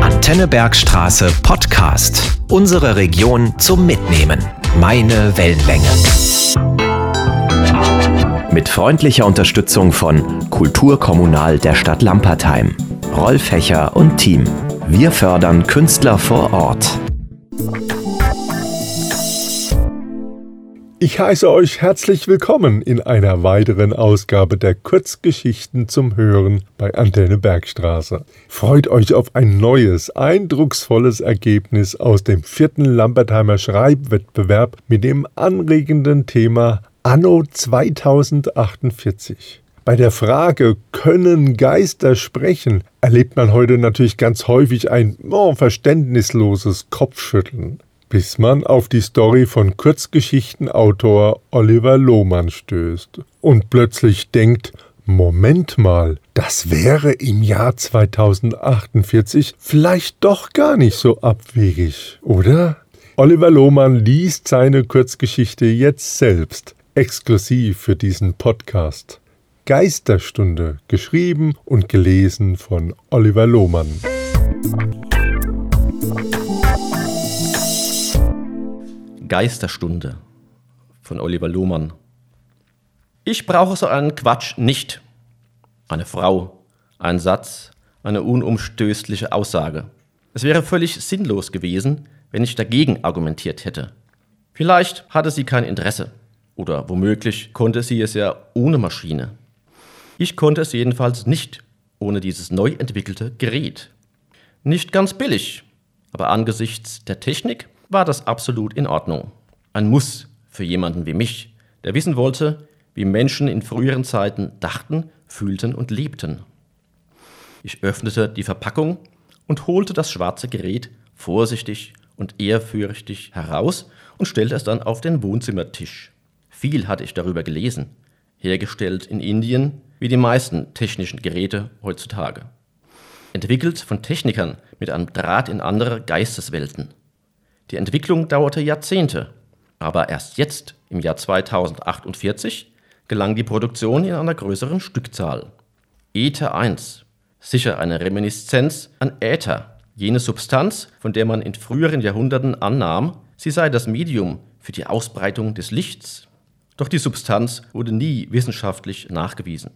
Antenne Bergstraße Podcast. Unsere Region zum Mitnehmen. Meine Wellenlänge. Mit freundlicher Unterstützung von Kulturkommunal der Stadt Lampertheim, Rolf Hecher und Team. Wir fördern Künstler vor Ort. Ich heiße euch herzlich willkommen in einer weiteren Ausgabe der Kurzgeschichten zum Hören bei Antenne Bergstraße. Freut euch auf ein neues, eindrucksvolles Ergebnis aus dem vierten Lambertheimer Schreibwettbewerb mit dem anregenden Thema Anno 2048. Bei der Frage, können Geister sprechen, erlebt man heute natürlich ganz häufig ein oh, verständnisloses Kopfschütteln bis man auf die Story von Kurzgeschichtenautor Oliver Lohmann stößt und plötzlich denkt, Moment mal, das wäre im Jahr 2048 vielleicht doch gar nicht so abwegig, oder? Oliver Lohmann liest seine Kurzgeschichte jetzt selbst, exklusiv für diesen Podcast. Geisterstunde, geschrieben und gelesen von Oliver Lohmann. Geisterstunde von Oliver Lohmann. Ich brauche so einen Quatsch nicht. Eine Frau, ein Satz, eine unumstößliche Aussage. Es wäre völlig sinnlos gewesen, wenn ich dagegen argumentiert hätte. Vielleicht hatte sie kein Interesse. Oder womöglich konnte sie es ja ohne Maschine. Ich konnte es jedenfalls nicht ohne dieses neu entwickelte Gerät. Nicht ganz billig, aber angesichts der Technik war das absolut in Ordnung. Ein Muss für jemanden wie mich, der wissen wollte, wie Menschen in früheren Zeiten dachten, fühlten und lebten. Ich öffnete die Verpackung und holte das schwarze Gerät vorsichtig und ehrfürchtig heraus und stellte es dann auf den Wohnzimmertisch. Viel hatte ich darüber gelesen, hergestellt in Indien, wie die meisten technischen Geräte heutzutage. Entwickelt von Technikern mit einem Draht in andere Geisteswelten. Die Entwicklung dauerte Jahrzehnte, aber erst jetzt, im Jahr 2048, gelang die Produktion in einer größeren Stückzahl. Ether 1, sicher eine Reminiszenz an Äther, jene Substanz, von der man in früheren Jahrhunderten annahm, sie sei das Medium für die Ausbreitung des Lichts. Doch die Substanz wurde nie wissenschaftlich nachgewiesen.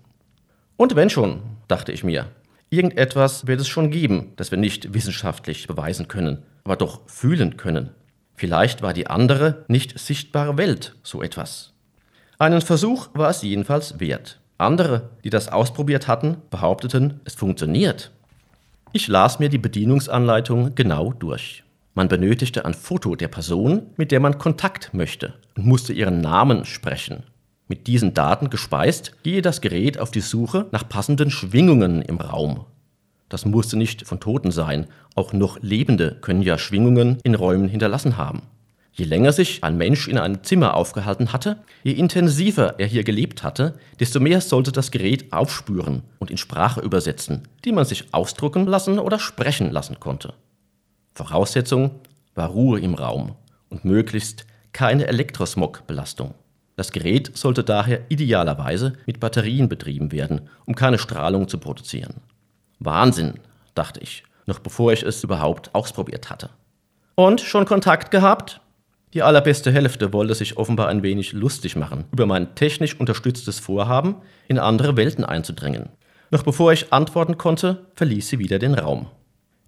Und wenn schon, dachte ich mir, irgendetwas wird es schon geben, das wir nicht wissenschaftlich beweisen können, aber doch fühlen können. Vielleicht war die andere, nicht sichtbare Welt so etwas. Einen Versuch war es jedenfalls wert. Andere, die das ausprobiert hatten, behaupteten, es funktioniert. Ich las mir die Bedienungsanleitung genau durch. Man benötigte ein Foto der Person, mit der man Kontakt möchte und musste ihren Namen sprechen. Mit diesen Daten gespeist, gehe das Gerät auf die Suche nach passenden Schwingungen im Raum. Das musste nicht von Toten sein, auch noch Lebende können ja Schwingungen in Räumen hinterlassen haben. Je länger sich ein Mensch in einem Zimmer aufgehalten hatte, je intensiver er hier gelebt hatte, desto mehr sollte das Gerät aufspüren und in Sprache übersetzen, die man sich ausdrucken lassen oder sprechen lassen konnte. Voraussetzung war Ruhe im Raum und möglichst keine Elektrosmogbelastung. Das Gerät sollte daher idealerweise mit Batterien betrieben werden, um keine Strahlung zu produzieren. Wahnsinn, dachte ich, noch bevor ich es überhaupt ausprobiert hatte. Und schon Kontakt gehabt? Die allerbeste Hälfte wollte sich offenbar ein wenig lustig machen über mein technisch unterstütztes Vorhaben, in andere Welten einzudringen. Noch bevor ich antworten konnte, verließ sie wieder den Raum.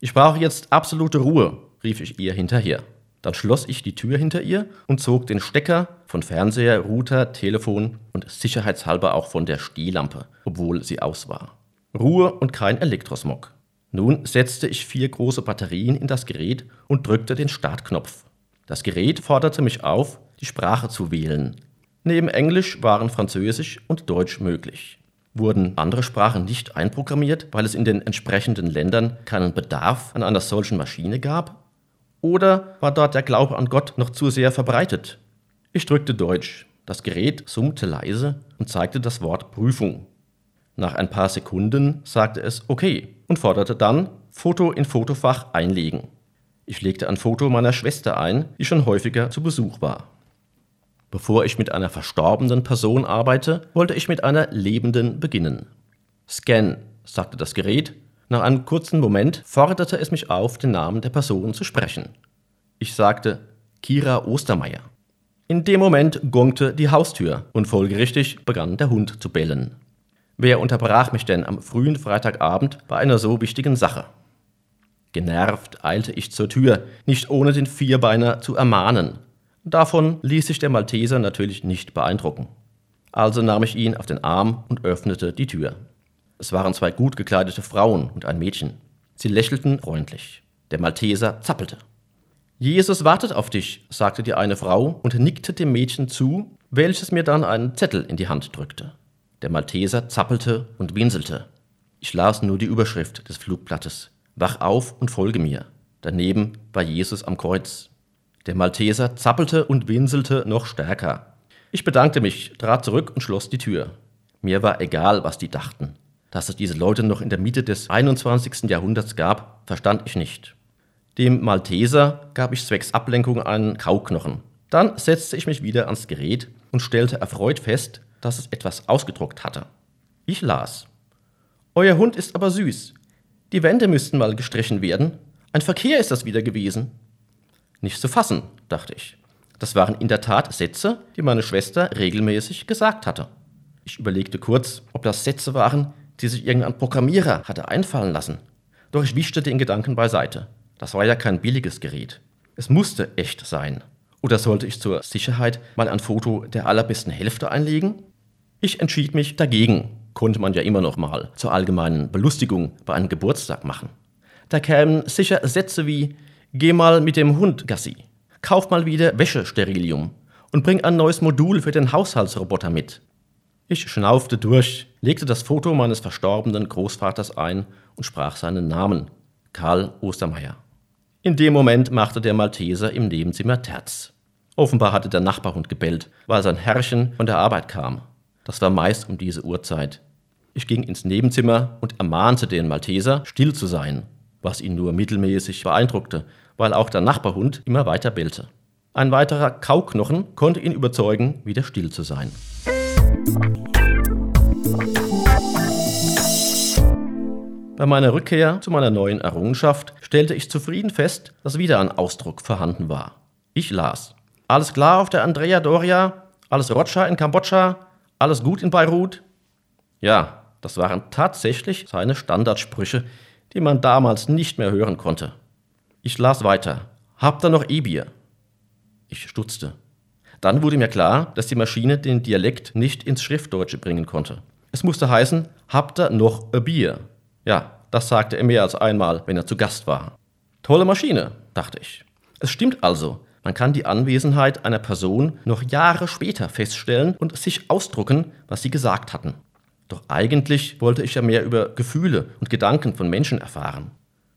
Ich brauche jetzt absolute Ruhe, rief ich ihr hinterher. Dann schloss ich die Tür hinter ihr und zog den Stecker von Fernseher, Router, Telefon und sicherheitshalber auch von der Stehlampe, obwohl sie aus war. Ruhe und kein Elektrosmog. Nun setzte ich vier große Batterien in das Gerät und drückte den Startknopf. Das Gerät forderte mich auf, die Sprache zu wählen. Neben Englisch waren Französisch und Deutsch möglich. Wurden andere Sprachen nicht einprogrammiert, weil es in den entsprechenden Ländern keinen Bedarf an einer solchen Maschine gab? Oder war dort der Glaube an Gott noch zu sehr verbreitet? Ich drückte Deutsch. Das Gerät summte leise und zeigte das Wort Prüfung. Nach ein paar Sekunden sagte es okay und forderte dann Foto in Fotofach einlegen. Ich legte ein Foto meiner Schwester ein, die schon häufiger zu Besuch war. Bevor ich mit einer verstorbenen Person arbeite, wollte ich mit einer lebenden beginnen. Scan, sagte das Gerät, Nach einem kurzen Moment forderte es mich auf, den Namen der Person zu sprechen. Ich sagte Kira Ostermeier. In dem Moment gongte die Haustür und folgerichtig begann der Hund zu bellen. Wer unterbrach mich denn am frühen Freitagabend bei einer so wichtigen Sache? Genervt eilte ich zur Tür, nicht ohne den Vierbeiner zu ermahnen. Davon ließ sich der Malteser natürlich nicht beeindrucken. Also nahm ich ihn auf den Arm und öffnete die Tür. Es waren zwei gut gekleidete Frauen und ein Mädchen. Sie lächelten freundlich. Der Malteser zappelte. Jesus wartet auf dich, sagte die eine Frau und nickte dem Mädchen zu, welches mir dann einen Zettel in die Hand drückte. Der Malteser zappelte und winselte. Ich las nur die Überschrift des Flugblattes. Wach auf und folge mir. Daneben war Jesus am Kreuz. Der Malteser zappelte und winselte noch stärker. Ich bedankte mich, trat zurück und schloss die Tür. Mir war egal, was die dachten. Dass es diese Leute noch in der Mitte des 21. Jahrhunderts gab, verstand ich nicht. Dem Malteser gab ich zwecks Ablenkung einen Kauknochen. Dann setzte ich mich wieder ans Gerät und stellte erfreut fest, dass es etwas ausgedruckt hatte. Ich las. Euer Hund ist aber süß. Die Wände müssten mal gestrichen werden. Ein Verkehr ist das wieder gewesen. Nicht zu fassen, dachte ich. Das waren in der Tat Sätze, die meine Schwester regelmäßig gesagt hatte. Ich überlegte kurz, ob das Sätze waren, die sich irgendein Programmierer hatte einfallen lassen. Doch ich wischte den Gedanken beiseite. Das war ja kein billiges Gerät. Es musste echt sein. Oder sollte ich zur Sicherheit mal ein Foto der allerbesten Hälfte einlegen? Ich entschied mich dagegen. Konnte man ja immer noch mal zur allgemeinen Belustigung bei einem Geburtstag machen. Da kämen sicher Sätze wie: Geh mal mit dem Hund Gassi, kauf mal wieder Wäschesterilium und bring ein neues Modul für den Haushaltsroboter mit. Ich schnaufte durch, legte das Foto meines verstorbenen Großvaters ein und sprach seinen Namen: Karl Ostermeier. In dem Moment machte der Malteser im Nebenzimmer Terz. Offenbar hatte der Nachbarhund gebellt, weil sein Herrchen von der Arbeit kam. Das war meist um diese Uhrzeit. Ich ging ins Nebenzimmer und ermahnte den Malteser, still zu sein, was ihn nur mittelmäßig beeindruckte, weil auch der Nachbarhund immer weiter bellte. Ein weiterer Kauknochen konnte ihn überzeugen, wieder still zu sein. Bei meiner Rückkehr zu meiner neuen Errungenschaft stellte ich zufrieden fest, dass wieder ein Ausdruck vorhanden war. Ich las. Alles klar auf der Andrea Doria, alles Rotscha in Kambodscha, alles gut in Beirut? Ja, das waren tatsächlich seine Standardsprüche, die man damals nicht mehr hören konnte. Ich las weiter. Habt ihr noch E-Bier? Ich stutzte. Dann wurde mir klar, dass die Maschine den Dialekt nicht ins Schriftdeutsche bringen konnte. Es musste heißen, habt ihr noch ein Bier? Ja, das sagte er mehr als einmal, wenn er zu Gast war. Tolle Maschine, dachte ich. Es stimmt also, man kann die Anwesenheit einer Person noch Jahre später feststellen und sich ausdrucken, was sie gesagt hatten. Doch eigentlich wollte ich ja mehr über Gefühle und Gedanken von Menschen erfahren.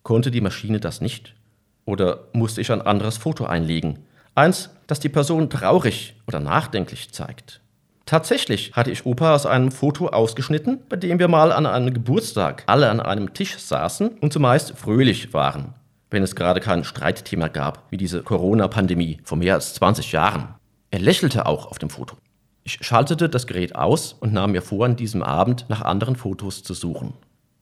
Konnte die Maschine das nicht? Oder musste ich ein anderes Foto einlegen? Eins, das die Person traurig oder nachdenklich zeigt. Tatsächlich hatte ich Opa aus einem Foto ausgeschnitten, bei dem wir mal an einem Geburtstag alle an einem Tisch saßen und zumeist fröhlich waren wenn es gerade kein Streitthema gab, wie diese Corona-Pandemie vor mehr als 20 Jahren. Er lächelte auch auf dem Foto. Ich schaltete das Gerät aus und nahm mir vor, an diesem Abend nach anderen Fotos zu suchen.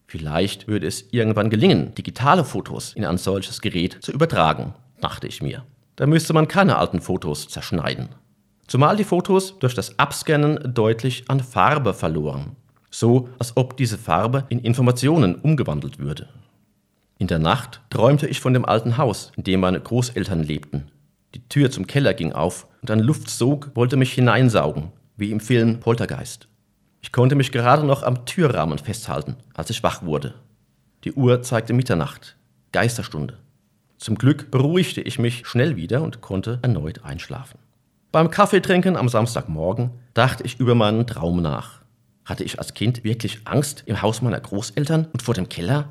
Vielleicht würde es irgendwann gelingen, digitale Fotos in ein solches Gerät zu übertragen, dachte ich mir. Da müsste man keine alten Fotos zerschneiden. Zumal die Fotos durch das Abscannen deutlich an Farbe verloren. So, als ob diese Farbe in Informationen umgewandelt würde. In der Nacht träumte ich von dem alten Haus, in dem meine Großeltern lebten. Die Tür zum Keller ging auf und ein Luftsog wollte mich hineinsaugen, wie im Film Poltergeist. Ich konnte mich gerade noch am Türrahmen festhalten, als ich wach wurde. Die Uhr zeigte Mitternacht, Geisterstunde. Zum Glück beruhigte ich mich schnell wieder und konnte erneut einschlafen. Beim Kaffeetrinken am Samstagmorgen dachte ich über meinen Traum nach. Hatte ich als Kind wirklich Angst im Haus meiner Großeltern und vor dem Keller?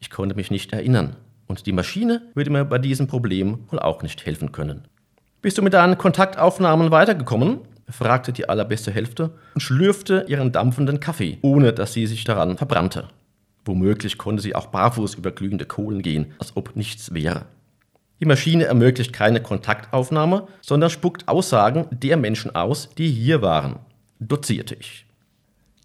Ich konnte mich nicht erinnern. Und die Maschine würde mir bei diesem Problem wohl auch nicht helfen können. Bist du mit deinen Kontaktaufnahmen weitergekommen? fragte die allerbeste Hälfte und schlürfte ihren dampfenden Kaffee, ohne dass sie sich daran verbrannte. Womöglich konnte sie auch barfuß über glühende Kohlen gehen, als ob nichts wäre. Die Maschine ermöglicht keine Kontaktaufnahme, sondern spuckt Aussagen der Menschen aus, die hier waren, dozierte ich.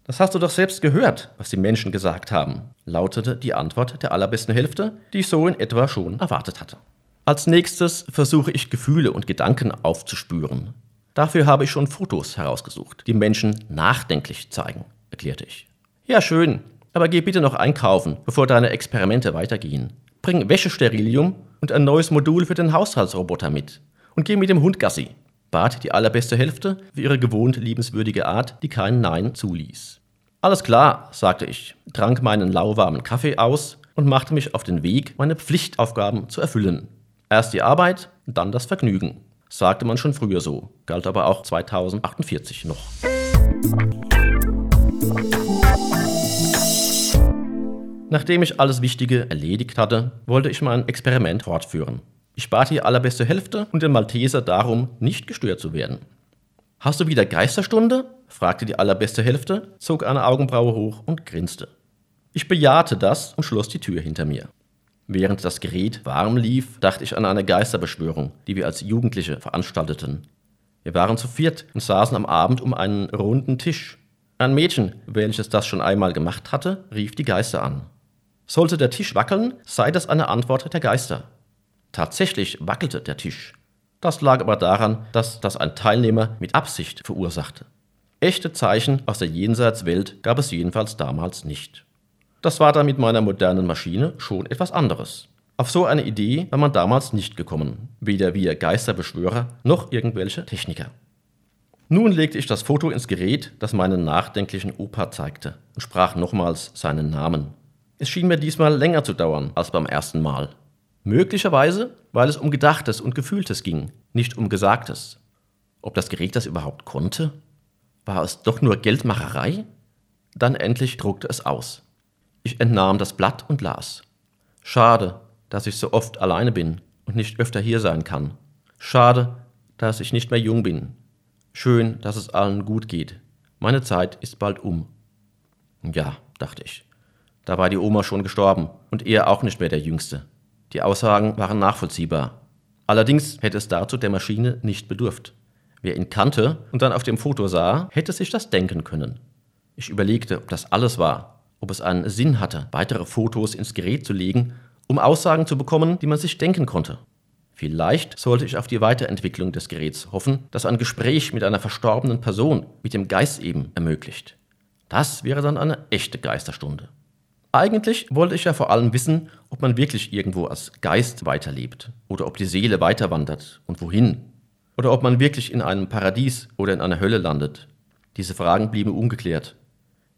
Das hast du doch selbst gehört, was die Menschen gesagt haben, lautete die Antwort der allerbesten Hälfte, die ich so in etwa schon erwartet hatte. Als nächstes versuche ich Gefühle und Gedanken aufzuspüren. Dafür habe ich schon Fotos herausgesucht, die Menschen nachdenklich zeigen, erklärte ich. Ja, schön, aber geh bitte noch einkaufen, bevor deine Experimente weitergehen. Bring Wäschesterilium und ein neues Modul für den Haushaltsroboter mit. Und geh mit dem Hund Gassi, bat die allerbeste Hälfte für ihre gewohnt liebenswürdige Art, die kein Nein zuließ. Alles klar, sagte ich, trank meinen lauwarmen Kaffee aus und machte mich auf den Weg, meine Pflichtaufgaben zu erfüllen. Erst die Arbeit, dann das Vergnügen. Sagte man schon früher so, galt aber auch 2048 noch. Nachdem ich alles Wichtige erledigt hatte, wollte ich mein Experiment fortführen. Ich bat die allerbeste Hälfte und den Malteser darum, nicht gestört zu werden. Hast du wieder Geisterstunde? fragte die allerbeste Hälfte, zog eine Augenbraue hoch und grinste. Ich bejahte das und schloss die Tür hinter mir. Während das Gerät warm lief, dachte ich an eine Geisterbeschwörung, die wir als Jugendliche veranstalteten. Wir waren zu viert und saßen am Abend um einen runden Tisch. Ein Mädchen, welches das schon einmal gemacht hatte, rief die Geister an. Sollte der Tisch wackeln, sei das eine Antwort der Geister. Tatsächlich wackelte der Tisch. Das lag aber daran, dass das ein Teilnehmer mit Absicht verursachte. Echte Zeichen aus der Jenseitswelt gab es jedenfalls damals nicht. Das war dann mit meiner modernen Maschine schon etwas anderes. Auf so eine Idee war man damals nicht gekommen, weder wir Geisterbeschwörer noch irgendwelche Techniker. Nun legte ich das Foto ins Gerät, das meinen nachdenklichen Opa zeigte, und sprach nochmals seinen Namen. Es schien mir diesmal länger zu dauern als beim ersten Mal. Möglicherweise, weil es um Gedachtes und Gefühltes ging, nicht um Gesagtes. Ob das Gerät das überhaupt konnte? War es doch nur Geldmacherei? Dann endlich druckte es aus. Ich entnahm das Blatt und las. Schade, dass ich so oft alleine bin und nicht öfter hier sein kann. Schade, dass ich nicht mehr jung bin. Schön, dass es allen gut geht. Meine Zeit ist bald um. Ja, dachte ich. Da war die Oma schon gestorben und er auch nicht mehr der Jüngste. Die Aussagen waren nachvollziehbar. Allerdings hätte es dazu der Maschine nicht bedurft. Wer ihn kannte und dann auf dem Foto sah, hätte sich das denken können. Ich überlegte, ob das alles war ob es einen Sinn hatte, weitere Fotos ins Gerät zu legen, um Aussagen zu bekommen, die man sich denken konnte. Vielleicht sollte ich auf die Weiterentwicklung des Geräts hoffen, das ein Gespräch mit einer verstorbenen Person, mit dem Geist eben, ermöglicht. Das wäre dann eine echte Geisterstunde. Eigentlich wollte ich ja vor allem wissen, ob man wirklich irgendwo als Geist weiterlebt oder ob die Seele weiterwandert und wohin. Oder ob man wirklich in einem Paradies oder in einer Hölle landet. Diese Fragen blieben ungeklärt.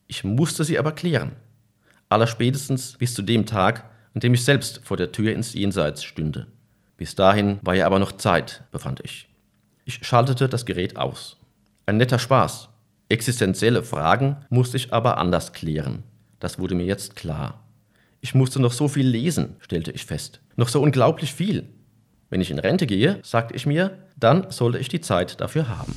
Ich musste sie aber klären. Allerspätestens bis zu dem Tag, an dem ich selbst vor der Tür ins Jenseits stünde. Bis dahin war ja aber noch Zeit, befand ich. Ich schaltete das Gerät aus. Ein netter Spaß. Existenzielle Fragen musste ich aber anders klären. Das wurde mir jetzt klar. Ich musste noch so viel lesen, stellte ich fest. Noch so unglaublich viel. Wenn ich in Rente gehe, sagte ich mir, dann sollte ich die Zeit dafür haben.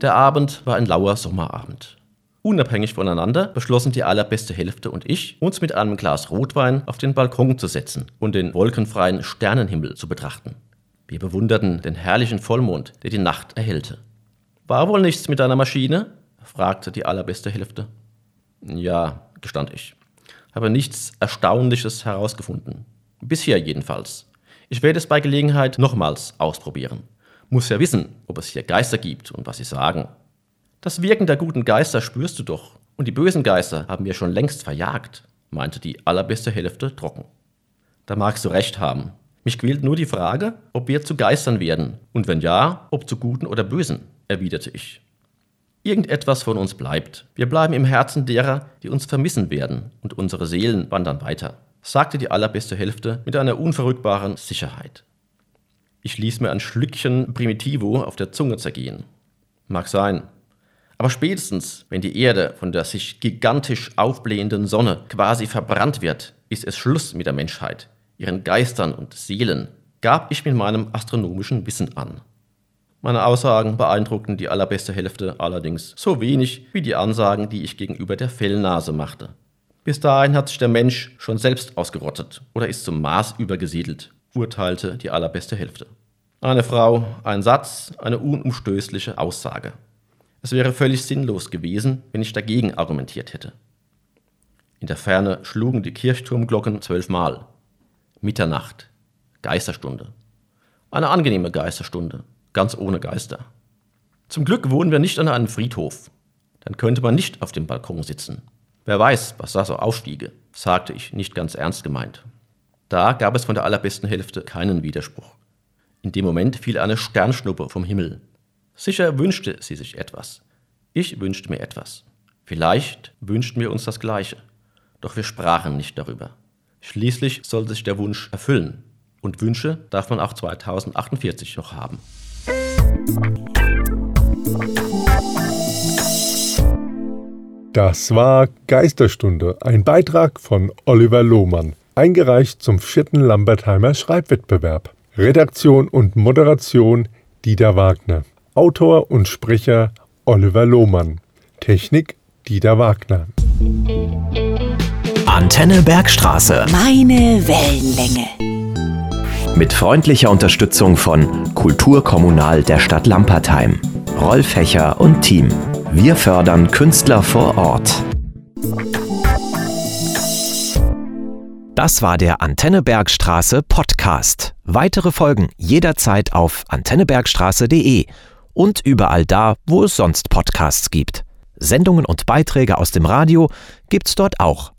Der Abend war ein lauer Sommerabend. Unabhängig voneinander beschlossen die allerbeste Hälfte und ich, uns mit einem Glas Rotwein auf den Balkon zu setzen und den wolkenfreien Sternenhimmel zu betrachten. Wir bewunderten den herrlichen Vollmond, der die Nacht erhellte. War wohl nichts mit deiner Maschine? fragte die allerbeste Hälfte. Ja, gestand ich. Habe nichts Erstaunliches herausgefunden. Bisher jedenfalls. Ich werde es bei Gelegenheit nochmals ausprobieren muss ja wissen, ob es hier Geister gibt und was sie sagen. Das Wirken der guten Geister spürst du doch, und die bösen Geister haben wir schon längst verjagt, meinte die allerbeste Hälfte trocken. Da magst du recht haben. Mich quält nur die Frage, ob wir zu Geistern werden, und wenn ja, ob zu guten oder bösen, erwiderte ich. Irgendetwas von uns bleibt. Wir bleiben im Herzen derer, die uns vermissen werden, und unsere Seelen wandern weiter, sagte die allerbeste Hälfte mit einer unverrückbaren Sicherheit. Ich ließ mir ein Schlückchen Primitivo auf der Zunge zergehen. Mag sein. Aber spätestens, wenn die Erde von der sich gigantisch aufblähenden Sonne quasi verbrannt wird, ist es Schluss mit der Menschheit, ihren Geistern und Seelen, gab ich mit meinem astronomischen Wissen an. Meine Aussagen beeindruckten die allerbeste Hälfte allerdings so wenig wie die Ansagen, die ich gegenüber der Fellnase machte. Bis dahin hat sich der Mensch schon selbst ausgerottet oder ist zum Mars übergesiedelt urteilte die allerbeste Hälfte. Eine Frau, ein Satz, eine unumstößliche Aussage. Es wäre völlig sinnlos gewesen, wenn ich dagegen argumentiert hätte. In der Ferne schlugen die Kirchturmglocken zwölfmal. Mitternacht, Geisterstunde. Eine angenehme Geisterstunde, ganz ohne Geister. Zum Glück wohnen wir nicht an einem Friedhof. Dann könnte man nicht auf dem Balkon sitzen. Wer weiß, was da so aufstiege, sagte ich nicht ganz ernst gemeint. Da gab es von der allerbesten Hälfte keinen Widerspruch. In dem Moment fiel eine Sternschnuppe vom Himmel. Sicher wünschte sie sich etwas. Ich wünschte mir etwas. Vielleicht wünschten wir uns das Gleiche. Doch wir sprachen nicht darüber. Schließlich sollte sich der Wunsch erfüllen. Und Wünsche darf man auch 2048 noch haben. Das war Geisterstunde, ein Beitrag von Oliver Lohmann, eingereicht zum vierten Lambertheimer Schreibwettbewerb. Redaktion und Moderation Dieter Wagner. Autor und Sprecher Oliver Lohmann. Technik Dieter Wagner. Antenne Bergstraße. Meine Wellenlänge. Mit freundlicher Unterstützung von Kulturkommunal der Stadt Lampertheim, Rolf Hecher und Team. Wir fördern Künstler vor Ort. Das war der Antenne Bergstraße Podcast. Weitere Folgen jederzeit auf antennebergstraße.de und überall da, wo es sonst Podcasts gibt. Sendungen und Beiträge aus dem Radio gibt's dort auch